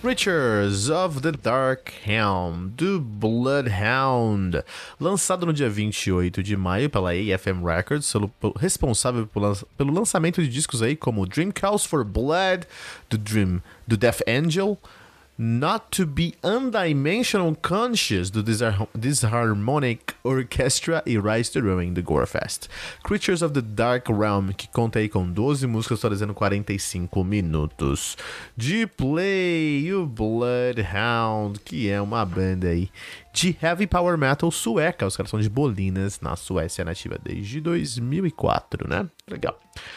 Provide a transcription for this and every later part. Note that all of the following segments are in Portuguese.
Creatures of the Dark Helm, do Bloodhound, lançado no dia 28 de maio pela AFM Records, responsável pelo, pelo lançamento de discos aí como Dream Calls for Blood, do Dream, do Death Angel, Not to be Undimensional Conscious do Disharmonic Orchestra e Rise to Ruin do Gorefest. Creatures of the Dark Realm, que conta aí com 12 músicas, totalizando 45 minutos. De play, o Bloodhound, que é uma banda aí de heavy power metal sueca. Os caras são de Bolinas, na Suécia nativa desde 2004, né? Legal.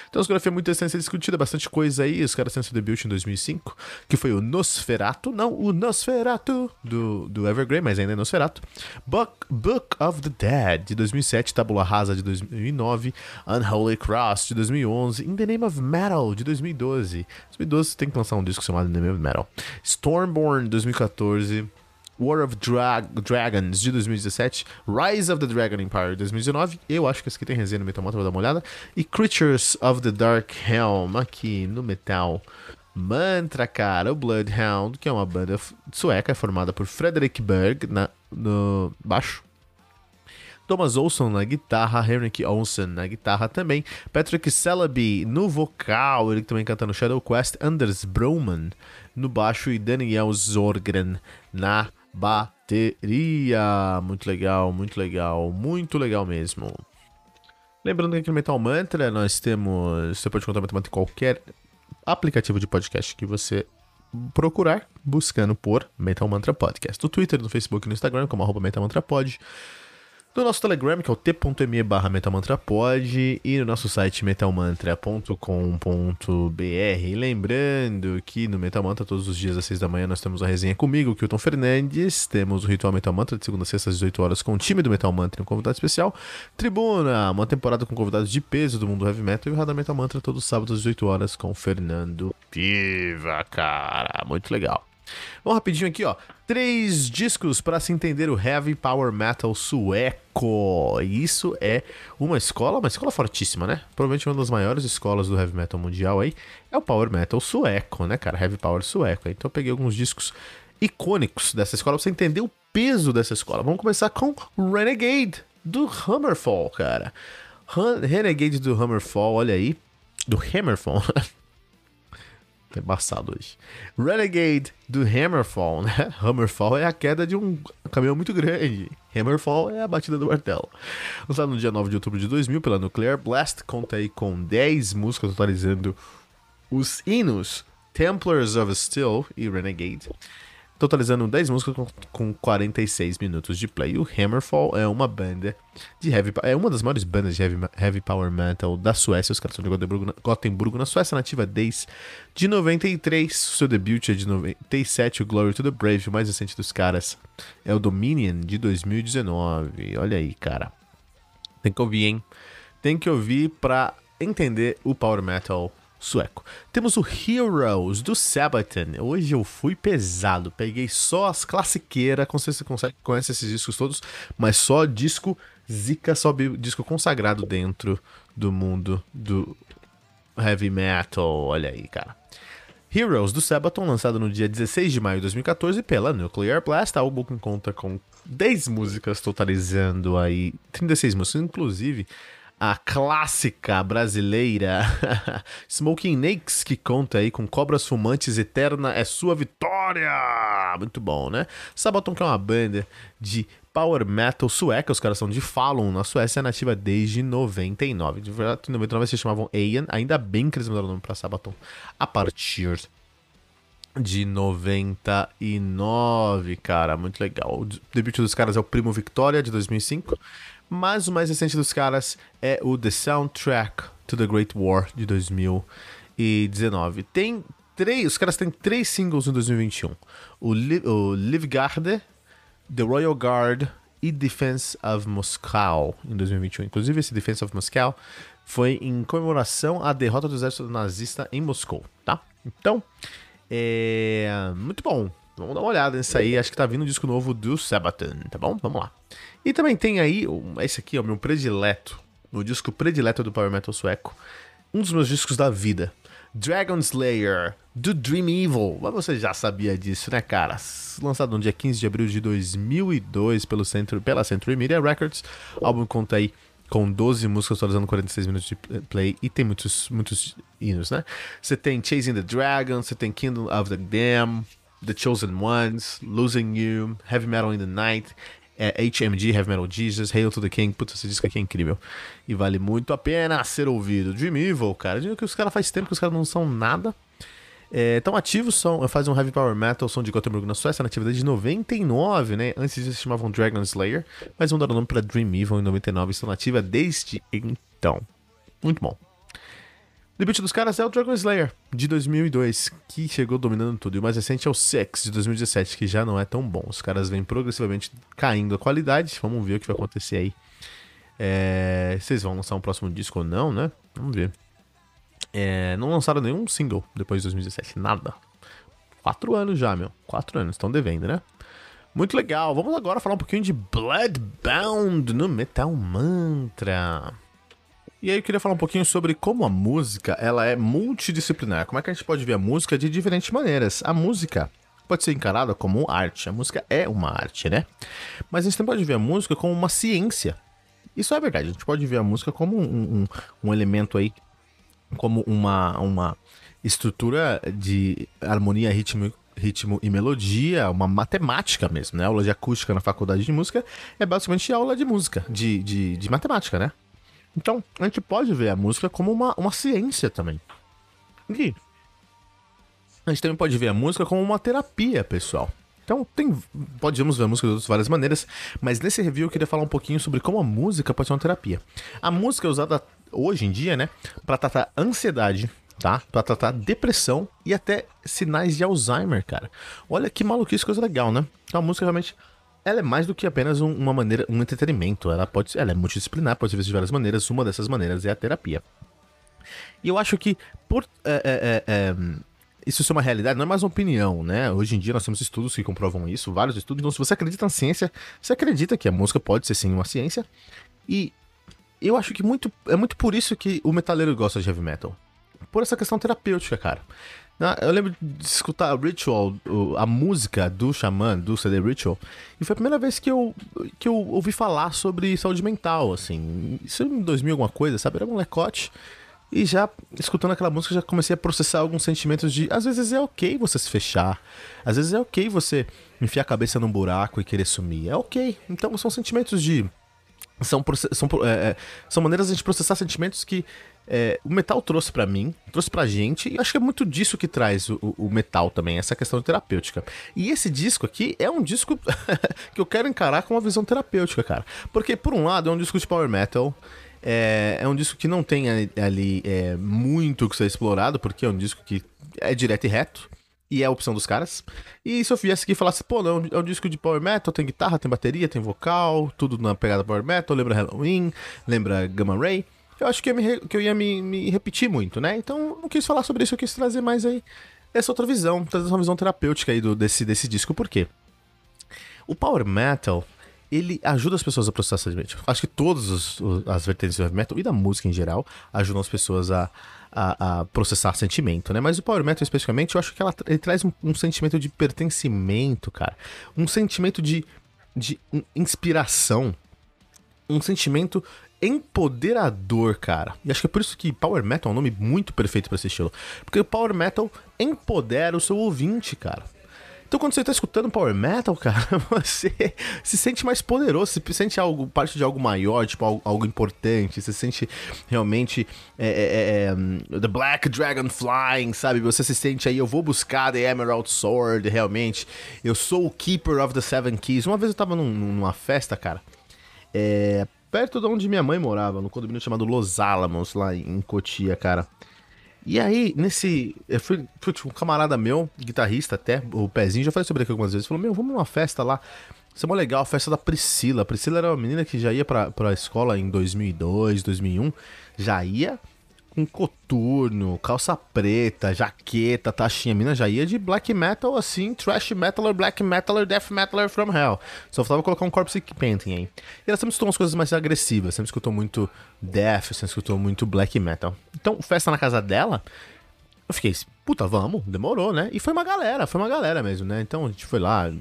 Então, a discografia é muito extensa e discutida, bastante coisa aí. Os caras têm seu debut em 2005, que foi o Nosferatu, não o Nosferatu do, do Evergrey, mas ainda é Nosferatu. Book, Book of the Dead, de 2007, Tabula Rasa, de 2009, Unholy Cross, de 2011, In the Name of Metal, de 2012. 2012 tem que lançar um disco chamado In the Name of Metal. Stormborn, 2014. War of Dra Dragons de 2017, Rise of the Dragon Empire de 2019. Eu acho que esse aqui tem resenha no Metal Mantra, vou dar uma olhada. E Creatures of the Dark Helm aqui no Metal Mantra, cara. O Bloodhound, que é uma banda sueca formada por Frederick Berg na, no baixo. Thomas Olson na guitarra, Henrik Olsen na guitarra também, Patrick Celaby no vocal, ele também canta no Shadow Quest, Anders Broman no baixo e Daniel Zorgren na bateria. Muito legal, muito legal, muito legal mesmo. Lembrando que aqui no Metal Mantra nós temos. Você pode contar Metal Mantra em qualquer aplicativo de podcast que você procurar, buscando por Metal Mantra Podcast. No Twitter, no Facebook e no Instagram, como arroba Metal Mantra Pod no nosso Telegram, que é o t.me barra metalmantrapod, e no nosso site metalmantra.com.br. Lembrando que no Metal Mantra, todos os dias às 6 da manhã, nós temos a resenha comigo, Kilton Fernandes, temos o Ritual Metal Mantra de segunda a sexta às 18 horas com o time do Metal Mantra e um convidado especial, Tribuna, uma temporada com convidados de peso do mundo heavy metal, e o Radar Metal Mantra todos os sábados às 18 horas com Fernando Piva, cara, muito legal. Vamos rapidinho aqui, ó. Três discos para se entender o heavy power metal sueco. Isso é uma escola, uma escola fortíssima, né? Provavelmente uma das maiores escolas do heavy metal mundial aí é o power metal sueco, né, cara? Heavy power sueco. Então eu peguei alguns discos icônicos dessa escola pra você entender o peso dessa escola. Vamos começar com Renegade do Hammerfall, cara. Renegade do Hammerfall, olha aí. Do Hammerfall. Tá embaçado hoje. Renegade do Hammerfall, né? Hammerfall é a queda de um caminhão muito grande. Hammerfall é a batida do martelo. Lançado no dia 9 de outubro de 2000 pela Nuclear Blast, conta aí com 10 músicas totalizando os hinos Templars of Steel e Renegade totalizando 10 músicas com, com 46 minutos de play. O Hammerfall é uma banda de heavy é uma das maiores bandas de heavy, heavy power metal da Suécia. Os caras são de Gotemburgo, Gotemburgo na Suécia, nativa desde de 93. Seu debut é de 97, o Glory to the Brave, o mais recente dos caras é o Dominion de 2019. Olha aí, cara. Tem que ouvir, hein? Tem que ouvir pra entender o power metal sueco. Temos o Heroes do Sabaton. Hoje eu fui pesado, peguei só as classiqueiras, não sei se você conhece esses discos todos, mas só disco zica, só disco consagrado dentro do mundo do heavy metal. Olha aí, cara. Heroes do Sabaton, lançado no dia 16 de maio de 2014 pela Nuclear Blast, álbum que conta com 10 músicas, totalizando aí 36 músicas, inclusive a clássica brasileira Smoking Nakes, que conta aí com Cobras Fumantes Eterna é sua vitória! Muito bom, né? Sabaton, que é uma banda de power metal sueca, os caras são de Falun, na Suécia, nativa desde 99. De verdade, em 99 se chamavam Ayan, ainda bem que eles mudaram o nome pra Sabaton a partir de 99, cara, muito legal. O debut dos caras é o Primo Victoria, de 2005. Mas o mais recente dos caras é o The Soundtrack to the Great War de 2019. Tem três, os caras têm três singles em 2021. O, Li, o Live Garde, The Royal Guard e Defense of Moscow em 2021. Inclusive, esse Defense of Moscow foi em comemoração à derrota do exército nazista em Moscou, tá? Então, é muito bom. Vamos dar uma olhada nisso aí. Acho que tá vindo um disco novo do Sabaton, tá bom? Vamos lá. E também tem aí, esse aqui é o meu predileto, o disco predileto do Power Metal sueco. Um dos meus discos da vida. Dragon Slayer, do Dream Evil. Mas você já sabia disso, né, cara? Lançado no dia 15 de abril de 2002 pelo centro, pela Century Media Records. O álbum conta aí com 12 músicas totalizando 46 minutos de play e tem muitos, muitos hinos, né? Você tem Chasing the Dragon, você tem Kingdom of the Damned, The Chosen Ones, Losing You, Heavy Metal in the Night, é, HMG, Heavy Metal Jesus, Hail to the King. Putz, esse disco aqui é incrível. E vale muito a pena ser ouvido. Dream Evil, cara. Digo que os caras faz tempo que os caras não são nada. É, tão ativos, são, fazem um heavy power metal, são de Gothenburg na Suécia, na atividade de 99, né? Antes disso se chamavam Dragon Slayer, mas mudaram o nome para Dream Evil em 99 estão nativa desde então. Muito bom. Debut dos caras é o Dragon Slayer, de 2002, que chegou dominando tudo. E o mais recente é o Sex, de 2017, que já não é tão bom. Os caras vêm progressivamente caindo a qualidade. Vamos ver o que vai acontecer aí. É... Vocês vão lançar um próximo disco ou não, né? Vamos ver. É, não lançaram nenhum single depois de 2017, nada. Quatro anos já, meu. Quatro anos, estão devendo, né? Muito legal. Vamos agora falar um pouquinho de Bloodbound no Metal Mantra. E aí eu queria falar um pouquinho sobre como a música ela é multidisciplinar. Como é que a gente pode ver a música de diferentes maneiras? A música pode ser encarada como arte. A música é uma arte, né? Mas a gente também pode ver a música como uma ciência. Isso é verdade. A gente pode ver a música como um, um, um elemento aí como uma, uma estrutura de harmonia, ritmo, ritmo e melodia, uma matemática mesmo, né? Aula de acústica na faculdade de música é basicamente aula de música, de, de, de matemática, né? Então, a gente pode ver a música como uma, uma ciência também. E a gente também pode ver a música como uma terapia, pessoal. Então, tem, podemos ver a música de várias maneiras, mas nesse review eu queria falar um pouquinho sobre como a música pode ser uma terapia. A música é usada hoje em dia, né, para tratar ansiedade, tá? Para tratar depressão e até sinais de Alzheimer, cara. Olha que maluquice, coisa legal, né? Então a música realmente ela é mais do que apenas um, uma maneira, um entretenimento. Ela pode, ela é multidisciplinar, pode ser vista de várias maneiras. Uma dessas maneiras é a terapia. E eu acho que por é, é, é, isso ser uma realidade, não é mais uma opinião, né? Hoje em dia nós temos estudos que comprovam isso, vários estudos. Então, se você acredita na ciência, você acredita que a música pode ser sim uma ciência. E eu acho que muito, é muito por isso que o metaleiro gosta de heavy metal. Por essa questão terapêutica, cara. Eu lembro de escutar Ritual, a música do Xamã, do CD Ritual, e foi a primeira vez que eu, que eu ouvi falar sobre saúde mental, assim. Isso em 2000 alguma coisa, sabe? Era um lecote. E já, escutando aquela música, já comecei a processar alguns sentimentos de. Às vezes é ok você se fechar. Às vezes é ok você enfiar a cabeça num buraco e querer sumir. É ok. Então são sentimentos de são, são, é, é, são maneiras de a gente processar sentimentos que é, o metal trouxe para mim, trouxe pra gente, e acho que é muito disso que traz o, o, metal também, essa questão terapêutica. E esse disco aqui é um disco que eu quero encarar com uma visão terapêutica, cara. Porque, por um lado, é um disco de power metal. É, é um disco que não tem ali é, muito que ser explorado, porque é um disco que é direto e reto e é a opção dos caras. E se eu viesse aqui e falasse, pô, não, é um disco de power metal, tem guitarra, tem bateria, tem vocal, tudo na pegada power metal, lembra Halloween, lembra Gamma Ray, eu acho que, eu, me, que eu ia me, me, repetir muito, né? Então não quis falar sobre isso, eu quis trazer mais aí essa outra visão, trazer uma visão terapêutica aí do, desse, desse disco, por quê? O power metal, ele ajuda as pessoas a processar sentimento. Acho que todas as vertentes do heavy metal e da música em geral ajudam as pessoas a, a, a, processar sentimento, né? Mas o Power Metal, especificamente, eu acho que ela, ele traz um, um sentimento de pertencimento, cara. Um sentimento de, de inspiração. Um sentimento empoderador, cara. E acho que é por isso que Power Metal é um nome muito perfeito para esse estilo. Porque o Power Metal empodera o seu ouvinte, cara. Então, quando você tá escutando Power Metal, cara, você se sente mais poderoso, se sente algo, parte de algo maior, tipo, algo, algo importante, você sente realmente é, é, é, é, The Black Dragon Flying, sabe? Você se sente aí, eu vou buscar The Emerald Sword, realmente. Eu sou o Keeper of the Seven Keys. Uma vez eu tava num, numa festa, cara, é, perto de onde minha mãe morava, no condomínio chamado Los Alamos, lá em Cotia, cara. E aí, nesse. Eu fui, tipo, um camarada meu, guitarrista até, o Pezinho, já falei sobre aqui algumas vezes, falou: Meu, vamos numa festa lá. Isso é mó legal, a festa da Priscila. A Priscila era uma menina que já ia pra, pra escola em 2002, 2001. Já ia com coturno, calça preta, jaqueta, taxinha. A mina já ia de black metal assim, trash metaler, black metaler, death metaler from hell. Só faltava colocar um corpse painting aí. E ela sempre escutou umas coisas mais agressivas, sempre escutou muito death, sempre escutou muito black metal. Então, festa na casa dela, eu fiquei, puta, vamos, demorou, né? E foi uma galera, foi uma galera mesmo, né? Então a gente foi lá,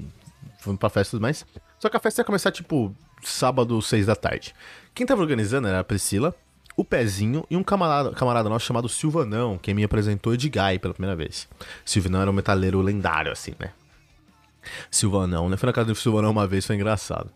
fomos pra festas mais. Só que a festa ia começar tipo sábado, seis da tarde. Quem tava organizando era a Priscila, o Pezinho e um camarada, camarada nosso chamado Silvanão, que me apresentou Edguy pela primeira vez. Silvanão era um metaleiro lendário, assim, né? Silvanão, né? Foi na casa do Silvanão uma vez, foi engraçado.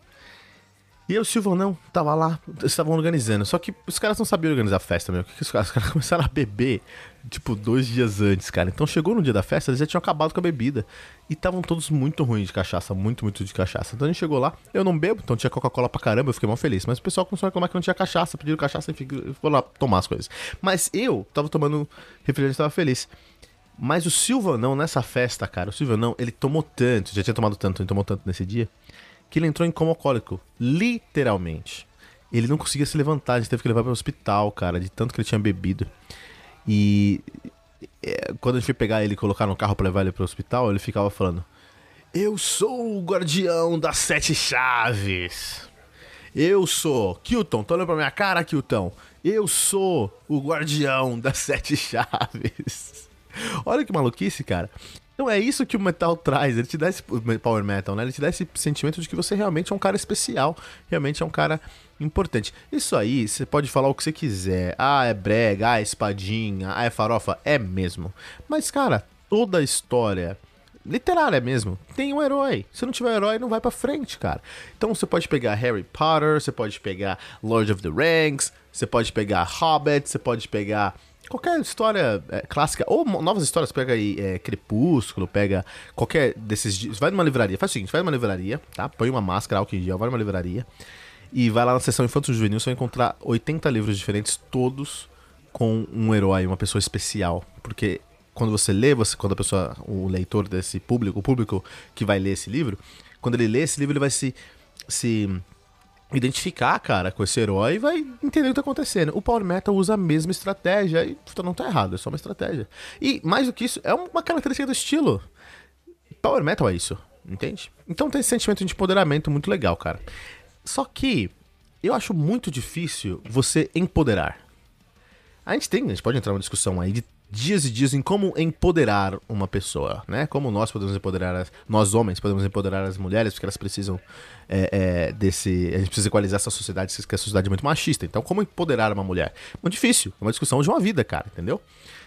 E aí o Silvanão tava lá, estavam organizando. Só que os caras não sabiam organizar a festa, meu. Que, os caras? Os caras começaram a beber, tipo, dois dias antes, cara. Então chegou no dia da festa, eles já tinham acabado com a bebida. E estavam todos muito ruins de cachaça, muito, muito de cachaça. Então a gente chegou lá, eu não bebo, então tinha Coca-Cola pra caramba, eu fiquei mal feliz. Mas o pessoal começou a reclamar que não tinha cachaça, pediram cachaça e ficou lá tomar as coisas. Mas eu tava tomando refrigerante tava feliz. Mas o Silvanão, nessa festa, cara, o Silvanão, ele tomou tanto, já tinha tomado tanto, ele tomou tanto nesse dia que ele entrou em coma alcoólico. Literalmente. Ele não conseguia se levantar, a gente teve que levar para o hospital, cara, de tanto que ele tinha bebido. E é, quando a gente foi pegar ele e colocar no carro para levar ele para o hospital, ele ficava falando: Eu sou o guardião das sete chaves. Eu sou. Kilton, tá olhando pra minha cara, Kilton? Eu sou o guardião das sete chaves. Olha que maluquice, cara. Então é isso que o metal traz, ele te dá esse power metal, né? Ele te dá esse sentimento de que você realmente é um cara especial, realmente é um cara importante. Isso aí, você pode falar o que você quiser. Ah, é brega, ah, é espadinha, ah, é farofa, é mesmo. Mas cara, toda a história literária mesmo, tem um herói. Se não tiver herói, não vai para frente, cara. Então você pode pegar Harry Potter, você pode pegar Lord of the Rings, você pode pegar Hobbit, você pode pegar Qualquer história é, clássica, ou novas histórias, pega aí é, Crepúsculo, pega qualquer desses. Vai numa livraria, faz o seguinte: vai numa livraria, tá? Põe uma máscara, álcool em gel, vai numa livraria e vai lá na seção Infanto Juvenil, você vai encontrar 80 livros diferentes, todos com um herói, uma pessoa especial. Porque quando você lê, você, quando a pessoa, o leitor desse público, o público que vai ler esse livro, quando ele lê esse livro, ele vai se. se identificar, cara, com esse herói e vai entender o que tá acontecendo. O Power Metal usa a mesma estratégia e não tá errado, é só uma estratégia. E mais do que isso, é uma característica do estilo. Power Metal é isso, entende? Então tem esse sentimento de empoderamento muito legal, cara. Só que eu acho muito difícil você empoderar. A gente tem, a gente pode entrar numa discussão aí de dias e dias em como empoderar uma pessoa, né? Como nós podemos empoderar, as, nós homens podemos empoderar as mulheres, porque elas precisam é, é, desse, a gente precisa equalizar essa sociedade, que a sociedade é muito machista. Então, como empoderar uma mulher? Muito difícil, é uma discussão de uma vida, cara, entendeu?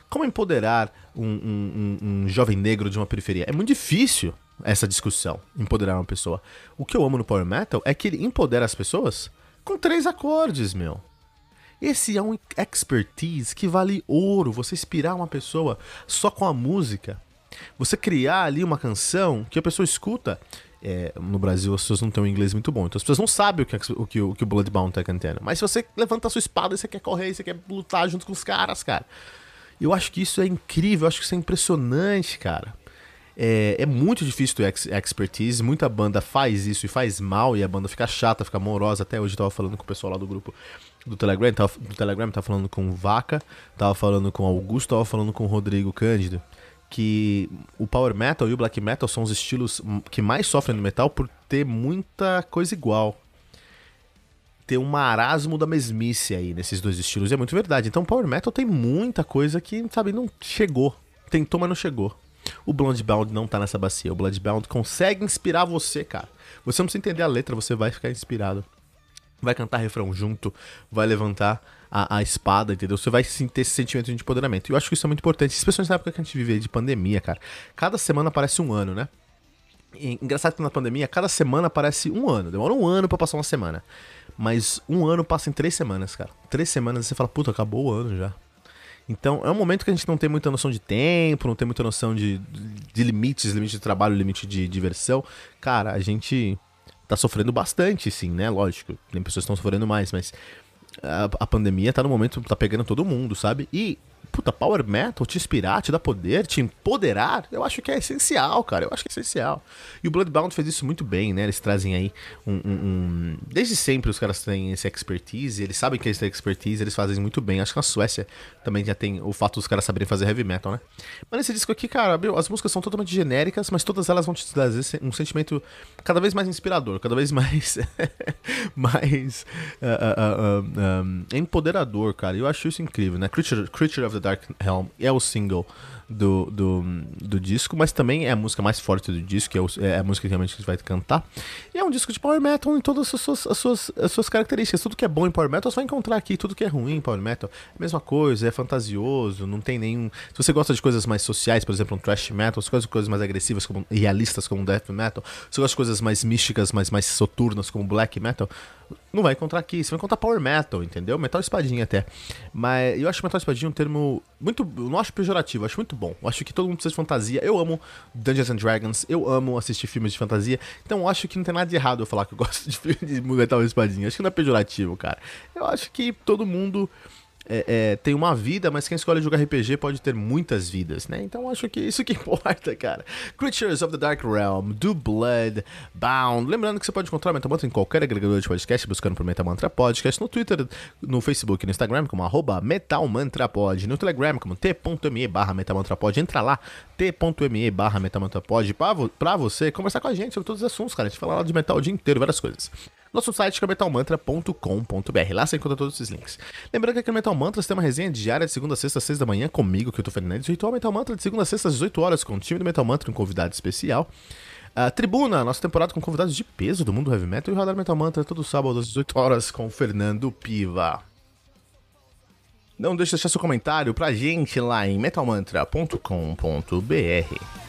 Como empoderar um, um, um, um jovem negro de uma periferia? É muito difícil essa discussão, empoderar uma pessoa. O que eu amo no Power Metal é que ele empodera as pessoas com três acordes, meu. Esse é um expertise que vale ouro. Você inspirar uma pessoa só com a música. Você criar ali uma canção que a pessoa escuta. É, no Brasil as pessoas não têm um inglês muito bom, então as pessoas não sabem o que, o que, o, que o Bloodbound tá cantando. Mas se você levanta a sua espada e você quer correr, você quer lutar junto com os caras, cara. Eu acho que isso é incrível, eu acho que isso é impressionante, cara. É, é muito difícil ter ex expertise, muita banda faz isso e faz mal, e a banda fica chata, fica morosa. Até hoje eu tava falando com o pessoal lá do grupo do Telegram, tava, do Telegram, tava falando com Vaca, tava falando com Augusto, tava falando com Rodrigo Cândido, que o Power Metal e o Black Metal são os estilos que mais sofrem no metal por ter muita coisa igual. Ter um marasmo da mesmice aí nesses dois estilos, e é muito verdade. Então o Power Metal tem muita coisa que, sabe, não chegou. Tentou, mas não chegou. O Bloodbound não tá nessa bacia. O Bloodbound consegue inspirar você, cara. Você não precisa entender a letra, você vai ficar inspirado vai cantar refrão junto, vai levantar a, a, espada, entendeu? Você vai ter esse sentimento de empoderamento. E eu acho que isso é muito importante, especialmente na época que a gente vive de pandemia, cara. Cada semana parece um ano, né? E, engraçado que na pandemia, cada semana parece um ano. Demora um ano para passar uma semana. Mas um ano passa em três semanas, cara. Três semanas você fala, puta, acabou o ano já. Então é um momento que a gente não tem muita noção de tempo, não tem muita noção de, de limites, limite de trabalho, limite de diversão. Cara, a gente tá sofrendo bastante, sim, né? Lógico, tem pessoas que estão sofrendo mais, mas a, a, pandemia tá no momento, tá pegando todo mundo, sabe? E puta, power metal, te inspirar, te dar poder, te empoderar, eu acho que é essencial, cara. Eu acho que é essencial. E o Bloodbound fez isso muito bem, né? Eles trazem aí um. um, um... Desde sempre os caras têm esse expertise, eles sabem que eles têm expertise, eles fazem muito bem. Acho que na Suécia também já tem o fato dos caras saberem fazer heavy metal, né? Mas nesse disco aqui, cara, meu, as músicas são totalmente genéricas, mas todas elas vão te trazer um sentimento cada vez mais inspirador, cada vez mais. mais. Uh, uh, uh, um, empoderador, cara. Eu acho isso incrível, né? Creature, Creature of the Dark Helm é o single do, do, do disco, mas também é a música mais forte do disco, é, o, é a música que realmente a gente vai cantar. E é um disco de power metal em todas as suas, as suas, as suas características. Tudo que é bom em power metal você vai encontrar aqui, tudo que é ruim em power metal é mesma coisa, é fantasioso, não tem nenhum. Se você gosta de coisas mais sociais, por exemplo, um thrash metal, se gosta de coisas mais agressivas, como realistas, como death metal, se você gosta de coisas mais místicas, mais, mais soturnas, como black metal, não vai encontrar aqui. Você vai encontrar power metal, entendeu? Metal espadinha até. Mas eu acho metal espadinha um termo muito. Não acho pejorativo, acho muito bom. Eu acho que todo mundo precisa de fantasia. Eu amo Dungeons and Dragons, eu amo assistir filmes de fantasia. Então acho que não tem nada de errado eu falar que eu gosto de filme de metal espadinha. Acho que não é pejorativo, cara. Eu acho que todo mundo é, é, tem uma vida, mas quem escolhe jogar RPG pode ter muitas vidas, né? Então acho que isso que importa, cara. Creatures of the Dark Realm, Do Blood, Bound. Lembrando que você pode encontrar Metamantra em qualquer agregador de podcast, buscando por Metamantra Podcast, no Twitter, no Facebook no Instagram, como arroba MetalMantraPod, no Telegram, como t.me barra MetalMantraPod. Entra lá, t.me barra MetalMantraPod, pra, pra você conversar com a gente sobre todos os assuntos, cara. A gente fala lá de metal o dia inteiro, várias coisas. Nosso site é metalmantra.com.br. Lá você encontra todos esses links. Lembrando que aqui no Metal Mantra tem uma resenha diária de segunda a sexta, às seis da manhã, comigo, que eu tô Fernandes, o Ritual Metal Mantra de segunda a sexta, às 18 horas, com o time do Metal Mantra, um convidado especial. A Tribuna, nossa temporada com convidados de peso do mundo heavy metal e o Radar Metal Mantra todo sábado às 18 horas com o Fernando Piva. Não deixe de deixar seu comentário pra gente lá em metalmantra.com.br.